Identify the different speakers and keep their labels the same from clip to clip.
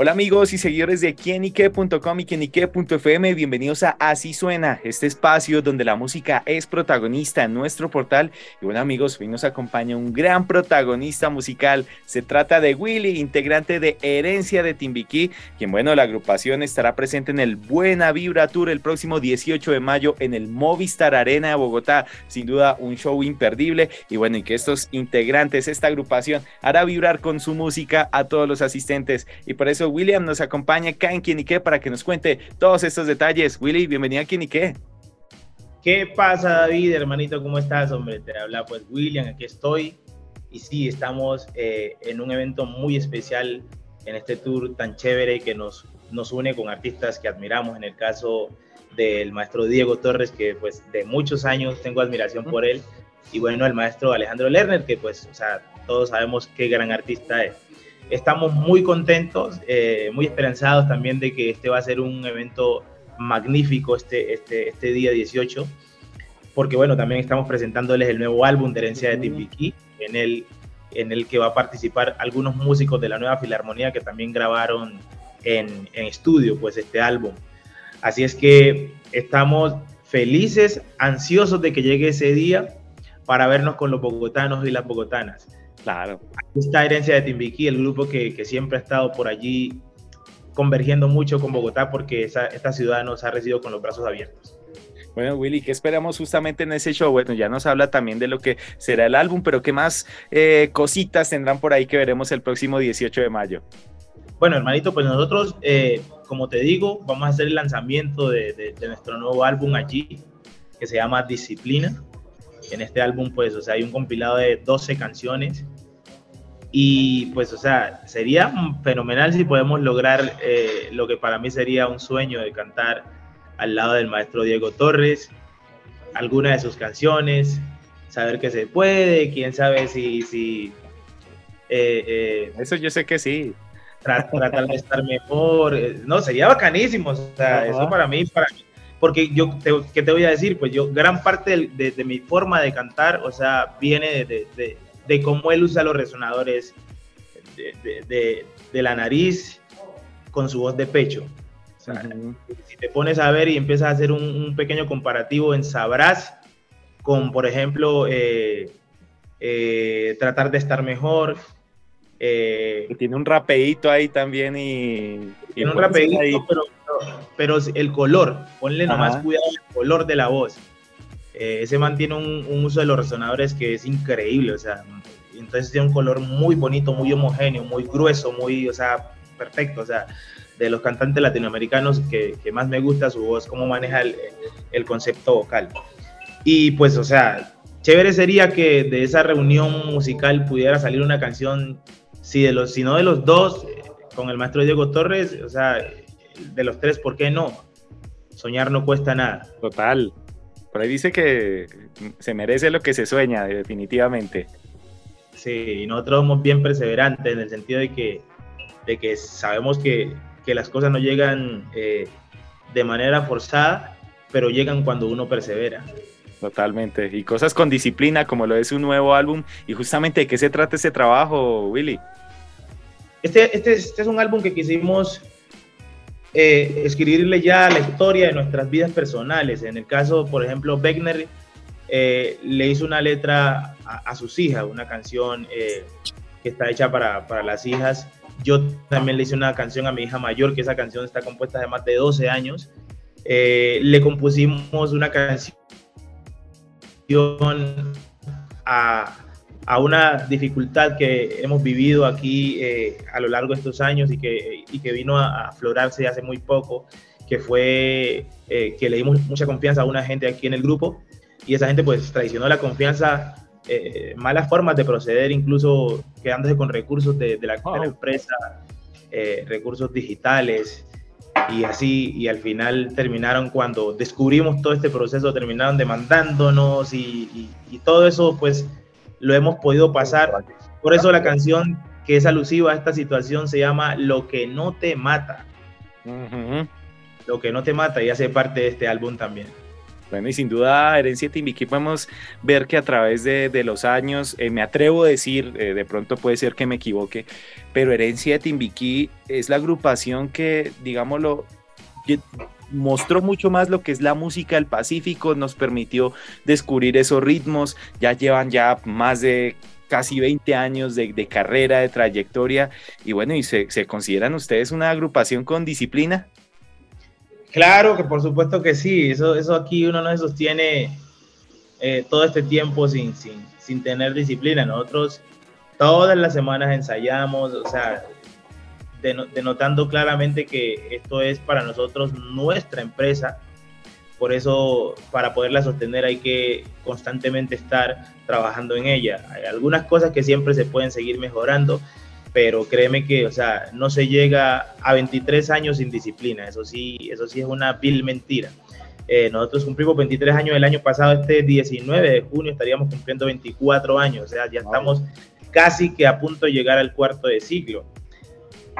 Speaker 1: Hola amigos y seguidores de quienique.com y quienique.fm, bienvenidos a Así Suena, este espacio donde la música es protagonista en nuestro portal. Y bueno amigos, hoy nos acompaña un gran protagonista musical, se trata de Willy, integrante de Herencia de Timbiquí, quien bueno, la agrupación estará presente en el Buena Vibra Tour el próximo 18 de mayo en el Movistar Arena de Bogotá, sin duda un show imperdible. Y bueno, y que estos integrantes, esta agrupación hará vibrar con su música a todos los asistentes. Y por eso William nos acompaña acá en Quienique para que nos cuente todos estos detalles. Willy, bienvenido a Quienique.
Speaker 2: ¿Qué pasa, David, hermanito? ¿Cómo estás, hombre? Te habla pues William, aquí estoy. Y sí, estamos eh, en un evento muy especial en este tour tan chévere que nos, nos une con artistas que admiramos. En el caso del maestro Diego Torres, que pues de muchos años tengo admiración por él. Y bueno, el maestro Alejandro Lerner, que pues, o sea, todos sabemos qué gran artista es estamos muy contentos, eh, muy esperanzados también de que este va a ser un evento magnífico este, este, este día 18, porque bueno, también estamos presentándoles el nuevo álbum de Herencia de Timbiquí, en el, en el que va a participar algunos músicos de la nueva Filarmonía que también grabaron en, en estudio pues este álbum. Así es que estamos felices, ansiosos de que llegue ese día para vernos con los bogotanos y las bogotanas.
Speaker 1: Claro.
Speaker 2: Esta herencia de Timbiquí, el grupo que, que, siempre ha estado por allí convergiendo mucho con Bogotá porque esa, esta ciudad nos ha recibido con los brazos abiertos.
Speaker 1: Bueno, Willy, ¿qué esperamos justamente en ese show? Bueno, ya nos habla también de lo que será el álbum, pero ¿qué más eh, cositas tendrán por ahí que veremos el próximo 18 de mayo?
Speaker 2: Bueno, hermanito, pues nosotros, eh, como te digo, vamos a hacer el lanzamiento de, de, de nuestro nuevo álbum allí, que se llama Disciplina. En este álbum, pues, o sea, hay un compilado de 12 canciones y pues, o sea, sería fenomenal si podemos lograr eh, lo que para mí sería un sueño de cantar al lado del maestro Diego Torres, alguna de sus canciones, saber que se puede, quién sabe si... si
Speaker 1: eh, eh, Eso yo sé que sí.
Speaker 2: Tratar de estar mejor. No, sería bacanísimo. O sea, eso para mí, para mí. Porque yo, te, ¿qué te voy a decir? Pues yo, gran parte de, de, mi forma de cantar, o sea, viene de, de cómo él usa los resonadores de, la nariz con su voz de pecho. O sea, uh -huh. Si te pones a ver y empiezas a hacer un, un pequeño comparativo en Sabrás con, por ejemplo, eh, eh, Tratar de estar mejor.
Speaker 1: Eh, tiene un rapeito ahí también y...
Speaker 2: Tiene un rapeito, pero, pero, el color, ponle Ajá. nomás cuidado el color de la voz. Eh, ese man tiene un, un, uso de los resonadores que es increíble, o sea, entonces tiene un color muy bonito, muy homogéneo, muy grueso, muy, o sea, perfecto, o sea, de los cantantes latinoamericanos que, que más me gusta su voz, cómo maneja el, el, concepto vocal. Y pues, o sea, chévere sería que de esa reunión musical pudiera salir una canción, si, de los, si no de los dos, con el maestro Diego Torres, o sea, de los tres, ¿por qué no? Soñar no cuesta nada.
Speaker 1: Total. Por ahí dice que se merece lo que se sueña, definitivamente.
Speaker 2: Sí, y nosotros somos bien perseverantes en el sentido de que, de que sabemos que, que las cosas no llegan eh, de manera forzada, pero llegan cuando uno persevera.
Speaker 1: Totalmente. Y cosas con disciplina, como lo es un nuevo álbum. ¿Y justamente de qué se trata ese trabajo, Willy?
Speaker 2: Este, este, este es un álbum que quisimos eh, escribirle ya la historia de nuestras vidas personales. En el caso, por ejemplo, Beckner eh, le hizo una letra a, sus hijas, una canción eh, que está hecha para, para, las hijas. Yo también le hice una canción a mi hija mayor, que esa canción está compuesta de más de 12 años. Le compusimos una canción a, a, una dificultad que hemos vivido aquí eh, a lo largo de estos años y que, y que vino a, a aflorarse hace muy poco, que fue eh, que le dimos mucha confianza a una gente aquí en el grupo. Y esa gente pues traicionó la confianza, eh, malas formas de proceder, incluso quedándose con recursos de, de, la, de la, empresa, eh, recursos digitales. Y así, y al final terminaron cuando descubrimos todo este proceso, terminaron demandándonos y, y, y todo eso pues lo hemos podido pasar. Por eso la canción que es alusiva a esta situación se llama Lo que no te mata. Lo que no te mata y hace parte de este álbum también.
Speaker 1: Bueno, y sin duda, Herencia Timbiquí podemos ver que a través de, los años, eh, me atrevo a decir, eh, de pronto puede ser que me equivoque, pero Herencia de Timbiquí es la agrupación que, digámoslo, mostró mucho más lo que es la música del Pacífico, nos permitió descubrir esos ritmos, ya llevan ya más de casi 20 años de, carrera, de trayectoria, y bueno, ¿y se, se consideran ustedes una agrupación con disciplina?
Speaker 2: Claro que por supuesto que sí, eso, eso aquí uno no se sostiene eh, todo este tiempo sin, sin, sin tener disciplina. Nosotros todas las semanas ensayamos, o sea, denotando claramente que esto es para nosotros nuestra empresa. Por eso, para poderla sostener hay que constantemente estar trabajando en ella. Hay algunas cosas que siempre se pueden seguir mejorando, pero créeme que, o sea, no se llega a 23 años sin disciplina. Eso sí, eso sí es una vil mentira. Eh, nosotros cumplimos 23 años el año pasado, este 19 de junio estaríamos cumpliendo 24 años, o sea, ya estamos casi que a punto de llegar al cuarto de siglo.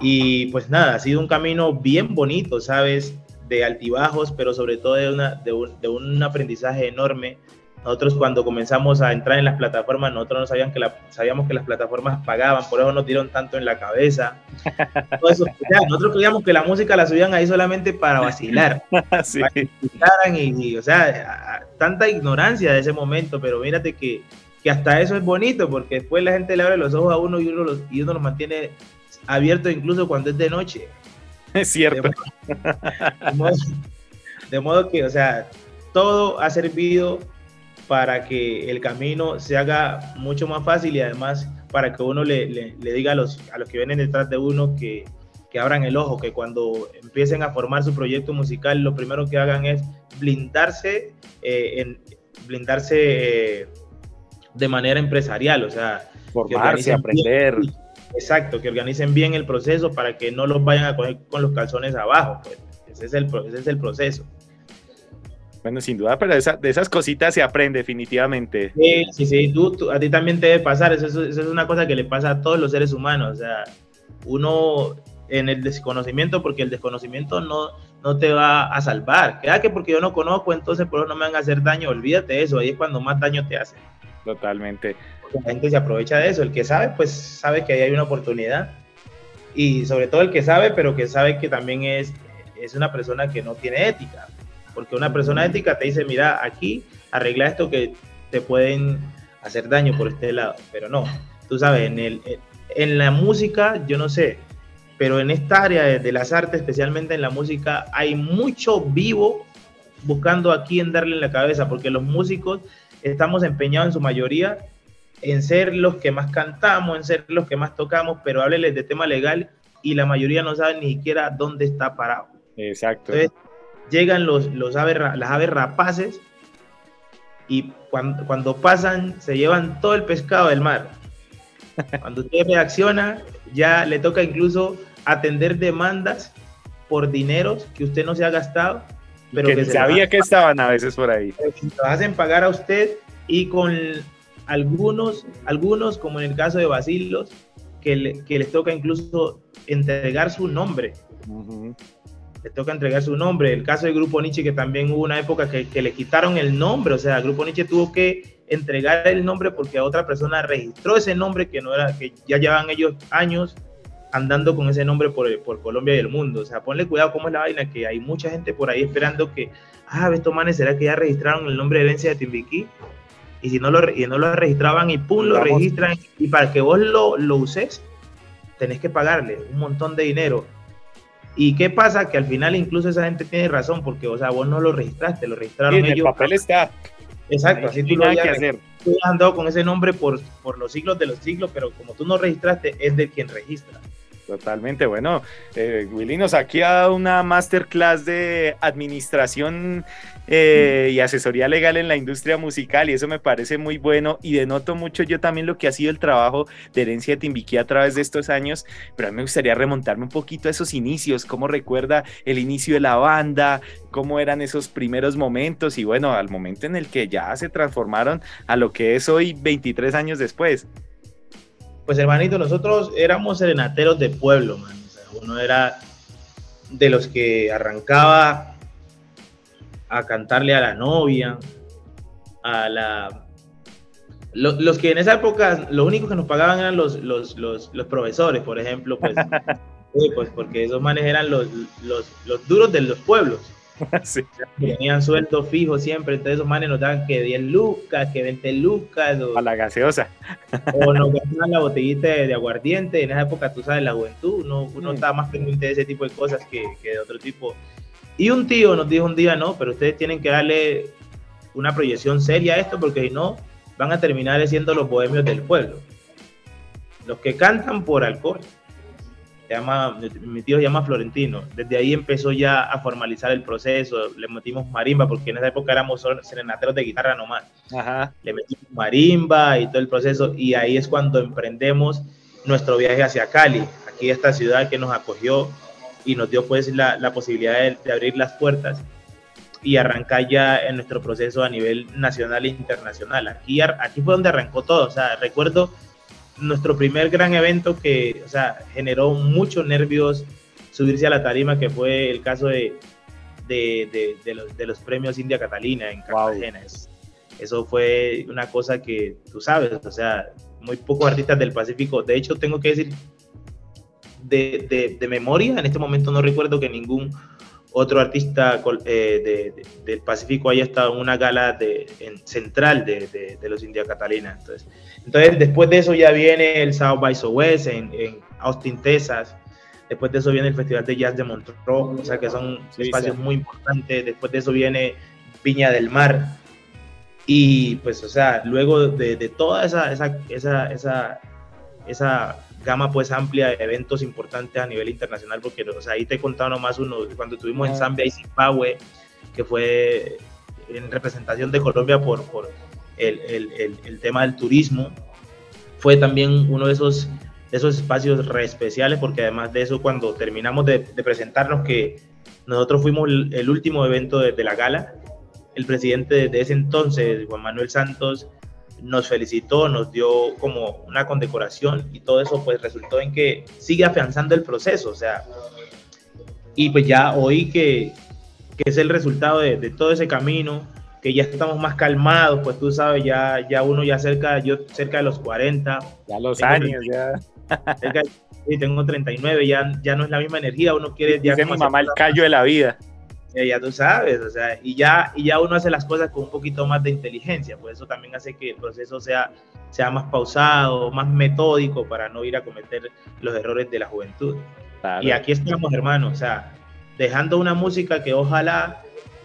Speaker 2: Y pues nada, ha sido un camino bien bonito, ¿sabes? De altibajos, pero sobre todo de, una, de, un, de un aprendizaje enorme. Nosotros cuando comenzamos a entrar en las plataformas, nosotros no sabían que la, sabíamos que las plataformas pagaban, por eso nos dieron tanto en la cabeza. nosotros creíamos que la música la subían ahí solamente para vacilar. sí. Para que y, o sea, tanta ignorancia de ese momento, pero mírate que, que hasta eso es bonito, porque después la gente le abre los ojos a uno y uno los, y uno los mantiene abierto incluso cuando es de noche.
Speaker 1: Es cierto.
Speaker 2: De modo, que, o sea, todo ha servido para que el camino se haga mucho más fácil y además para que uno le, le, diga a los, a los que vienen detrás de uno que, que abran el ojo, que cuando empiecen a formar su proyecto musical, lo primero que hagan es blindarse, eh, en, blindarse eh, de manera empresarial, o sea,
Speaker 1: formarse, aprender.
Speaker 2: Exacto, que organicen bien el proceso para que no los vayan a coger con los calzones abajo. Pues. Ese, es el, es el proceso.
Speaker 1: Bueno, sin duda, pero de esas cositas se aprende definitivamente.
Speaker 2: Sí, sí, sí, tú, a ti también te debe pasar, eso, eso, es una cosa que le pasa a todos los seres humanos, o sea, uno en el desconocimiento, porque el desconocimiento no, no te va a salvar, queda que porque yo no conozco, entonces por eso no me van a hacer daño, olvídate de eso, ahí es cuando más daño te hace.
Speaker 1: Totalmente
Speaker 2: la gente se aprovecha de eso. El que sabe, pues sabe que ahí hay una oportunidad. Y sobre todo el que sabe, pero que sabe que también es, es una persona que no tiene ética. Porque una persona ética te dice, mira, aquí arregla esto que te pueden hacer daño por este lado. Pero no, tú sabes, en, el, en la música, yo no sé, pero en esta área de, las artes, especialmente en la música, hay mucho vivo buscando a quién darle en la cabeza, porque los músicos estamos empeñados en su mayoría en ser los que más cantamos, en ser los que más tocamos, pero hábleles de tema legal y la mayoría no sabe ni siquiera dónde está parado.
Speaker 1: Exacto.
Speaker 2: Entonces, llegan los, los aves, las aves rapaces y cuando, cuando pasan se llevan todo el pescado del mar. Cuando usted reacciona, ya le toca incluso atender demandas por dineros que usted no se ha gastado.
Speaker 1: Pero que, sabía que estaban a veces por ahí.
Speaker 2: Lo hacen pagar a usted y con algunos, algunos, como en el caso de Basilos, que, les toca incluso entregar su nombre. Les toca entregar su nombre. El caso del Grupo Nietzsche, que también hubo una época que, le quitaron el nombre, o sea, el Grupo Nietzsche tuvo que entregar el nombre porque otra persona registró ese nombre que no era, que ya llevan ellos años andando con ese nombre por, por Colombia y el mundo. O sea, ponle cuidado cómo es la vaina, que hay mucha gente por ahí esperando que, ah, estos manes, ¿será que ya registraron el nombre de herencia de Timbiquí? y si no lo, y no lo registraban y pum, lo registran y para que vos lo, lo uses, tenés que pagarle un montón de dinero. ¿Y qué pasa? Que al final incluso esa gente tiene razón porque, o sea, vos no lo registraste, lo registraron ellos.
Speaker 1: El papel está.
Speaker 2: Exacto, así tú lo que hacer. Tú has andado con ese nombre por, por los siglos de los siglos, pero como tú no registraste, es de quien registra.
Speaker 1: Totalmente, bueno, eh, Willy nos aquí ha dado una masterclass de administración eh, y asesoría legal en la industria musical y eso me parece muy bueno y denoto mucho yo también lo que ha sido el trabajo de herencia de Timbiquí a través de estos años, pero a mí me gustaría remontarme un poquito a esos inicios, cómo recuerda el inicio de la banda, cómo eran esos primeros momentos y bueno, al momento en el que ya se transformaron a lo que es hoy 23 años después.
Speaker 2: Pues hermanito, nosotros éramos serenateros de pueblo, man. uno era de los que arrancaba a cantarle a la novia, a la... Los, que en esa época, lo único que nos pagaban eran los, los, los, los profesores, por ejemplo, pues, pues porque esos manes eran los, los, los duros de los pueblos. Sí. Tenían sueldo fijo siempre, entonces esos manes nos daban que 10 lucas, que 20 lucas.
Speaker 1: a la gaseosa.
Speaker 2: O nos daban la botellita de, aguardiente. En esa época, tú sabes, la juventud, uno, uno mm. estaba más pendiente de ese tipo de cosas que, que de otro tipo. Y un tío nos dijo un día, no, pero ustedes tienen que darle una proyección seria a esto, porque si no, van a terminar siendo los bohemios del pueblo. Los que cantan por alcohol llama, mi tío se llama Florentino. Desde ahí empezó ya a formalizar el proceso. Le metimos marimba, porque en esa época éramos serenateros de guitarra nomás. Le metimos marimba y todo el proceso. Y ahí es cuando emprendemos nuestro viaje hacia Cali, aquí esta ciudad que nos acogió y nos dio pues la, la posibilidad de, de, abrir las puertas y arrancar ya en nuestro proceso a nivel nacional e internacional. Aquí, aquí fue donde arrancó todo. O sea, recuerdo nuestro primer gran evento que, o sea, generó muchos nervios subirse a la tarima, que fue el caso de, de, de, los, de los, premios India Catalina en Cartagena. Eso fue una cosa que tú sabes, o sea, muy pocos artistas del Pacífico. De hecho, tengo que decir de, de, memoria, en este momento no recuerdo que ningún otro artista eh, del Pacífico haya estado en una gala de, en, central de, los India Catalina. Entonces, entonces, después de eso ya viene el South by Southwest en, en Austin, Texas. Después de eso viene el Festival de Jazz de Montreux, o sea que son espacios muy importantes. Después de eso viene Piña del Mar. Y pues, o sea, luego de, de toda esa, esa, esa, esa, esa gama pues amplia de eventos importantes a nivel internacional, porque o sea, ahí te he contado nomás uno, cuando estuvimos en Zambia y Zimbabue, que fue en representación de Colombia por, por el, el, el, tema del turismo, fue también uno de esos, de esos espacios re especiales, porque además de eso, cuando terminamos de, de presentarnos, que nosotros fuimos el, último evento de, de, la gala, el presidente de ese entonces, Juan Manuel Santos, nos felicitó, nos dio como una condecoración y todo eso pues resultó en que sigue afianzando el proceso, o sea, y pues ya hoy que, que es el resultado de, de, todo ese camino, que ya estamos más calmados, pues tú sabes, ya, ya uno ya cerca, yo cerca de los 40.
Speaker 1: Ya los años, ya.
Speaker 2: sí, tengo 39, ya, ya no es la misma energía, uno quiere...
Speaker 1: Ya mi mamá el callo de la vida.
Speaker 2: Eh, ya tú sabes, o sea, y ya, y ya uno hace las cosas con un poquito más de inteligencia, pues eso también hace que el proceso sea, sea más pausado, más metódico para no ir a cometer los errores de la juventud. Y aquí estamos, hermanos, o sea, dejando una música que ojalá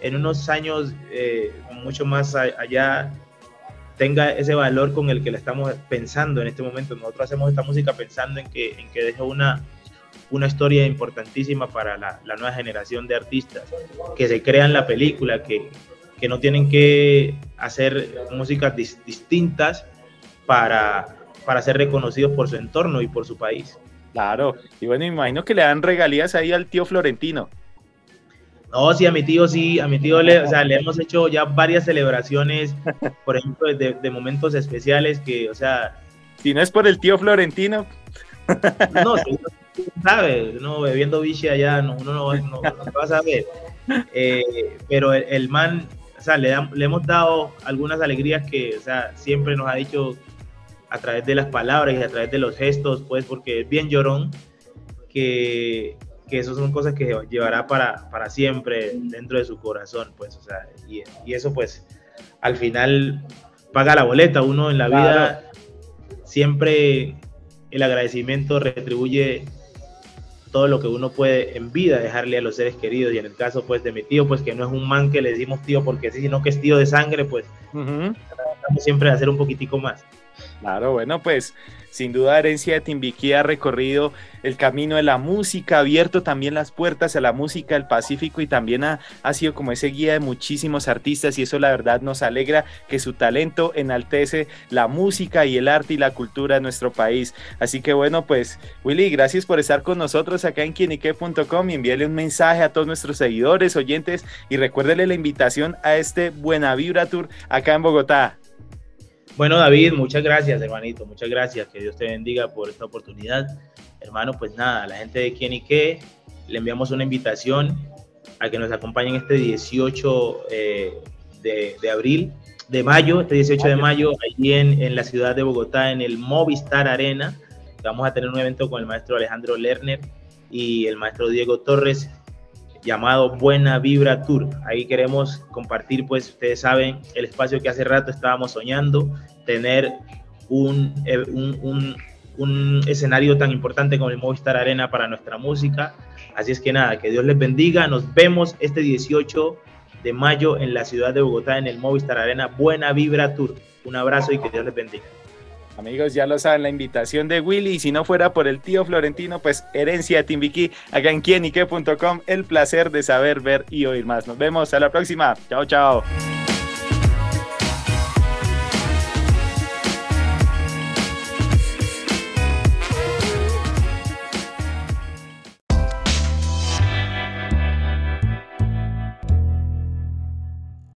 Speaker 2: en unos años eh, mucho más allá tenga ese valor con el que le estamos pensando en este momento. Nosotros hacemos esta música pensando en que, en que deje una, una historia importantísima para la, nueva generación de artistas que se crean la película, que, que no tienen que hacer músicas distintas para, para ser reconocidos por su entorno y por su país.
Speaker 1: Claro, y bueno, imagino que le dan regalías ahí al tío Florentino.
Speaker 2: No, sí, a mi tío sí, a mi tío le, o sea, le hemos hecho ya varias celebraciones, por ejemplo, de, de momentos especiales que, o sea...
Speaker 1: Si no es por el tío Florentino.
Speaker 2: No, sabe, no bebiendo biche allá, no, uno no, no, va a saber. Eh, pero el, man, o sea, le, le, hemos dado algunas alegrías que, o sea, siempre nos ha dicho a través de las palabras y a través de los gestos, pues, porque es bien llorón, que, que eso son cosas que llevará para, para siempre dentro de su corazón, pues, o sea, y, y eso, pues, al final paga la boleta, uno en la vida. Siempre el agradecimiento retribuye todo lo que uno puede en vida dejarle a los seres queridos. Y en el caso pues de mi tío, pues que no es un man que le decimos tío porque sí, sino que es tío de sangre, pues tratamos siempre de hacer un poquitico más.
Speaker 1: Claro, bueno, pues sin duda Herencia de Timbiquí ha recorrido el camino de la música, ha abierto también las puertas a la música del Pacífico y también ha, ha, sido como ese guía de muchísimos artistas y eso la verdad nos alegra que su talento enaltece la música y el arte y la cultura de nuestro país. Así que bueno, pues Willy, gracias por estar con nosotros acá en quienique.com y envíale un mensaje a todos nuestros seguidores, oyentes y recuérdele la invitación a este Buena Vibra Tour acá en Bogotá.
Speaker 2: Bueno, David, muchas gracias, hermanito, muchas gracias. Que Dios te bendiga por esta oportunidad. Hermano, pues nada, la gente de Quién y qué, le enviamos una invitación a que nos acompañen este 18 eh, de, abril, de mayo, este 18 de mayo, allí en, en la ciudad de Bogotá, en el Movistar Arena. Vamos a tener un evento con el maestro Alejandro Lerner y el maestro Diego Torres llamado Buena Vibra Tour. Ahí queremos compartir, pues ustedes saben, el espacio que hace rato estábamos soñando, tener un, eh, un, un, escenario tan importante como el Movistar Arena para nuestra música. Así es que nada, que Dios les bendiga. Nos vemos este 18 de mayo en la ciudad de Bogotá en el Movistar Arena Buena Vibra Tour. Un abrazo y que Dios les bendiga.
Speaker 1: Amigos, ya lo saben, la invitación de Willy. Si no fuera por el tío Florentino, pues herencia Timbiquí, acá en quienique.com. El placer de saber, ver y oír más. Nos vemos a la próxima. Chao, chao.